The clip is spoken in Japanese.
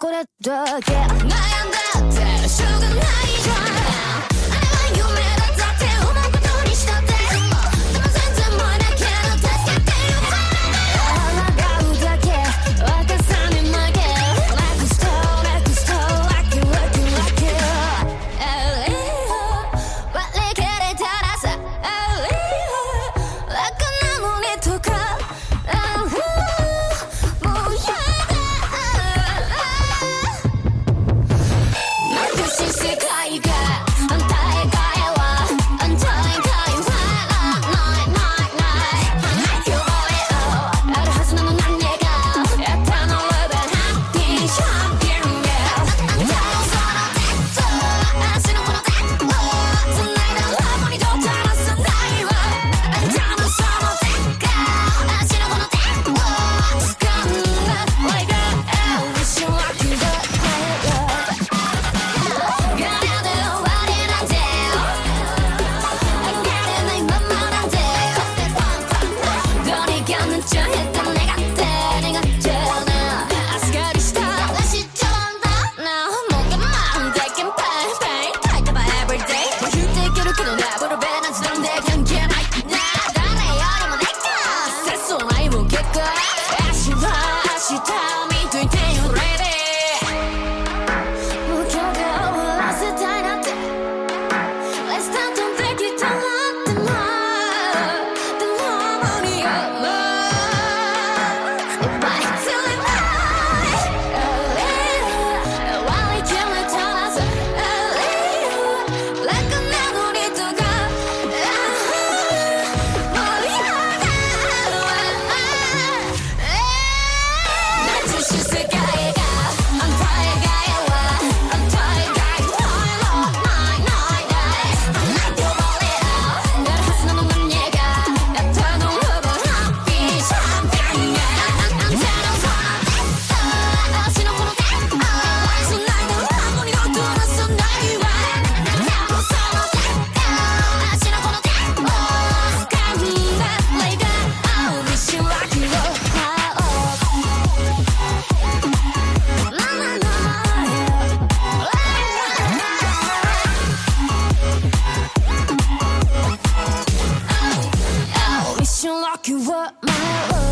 これだけ。悩んだってしょうがないじゃん。あは夢だ。You were my world.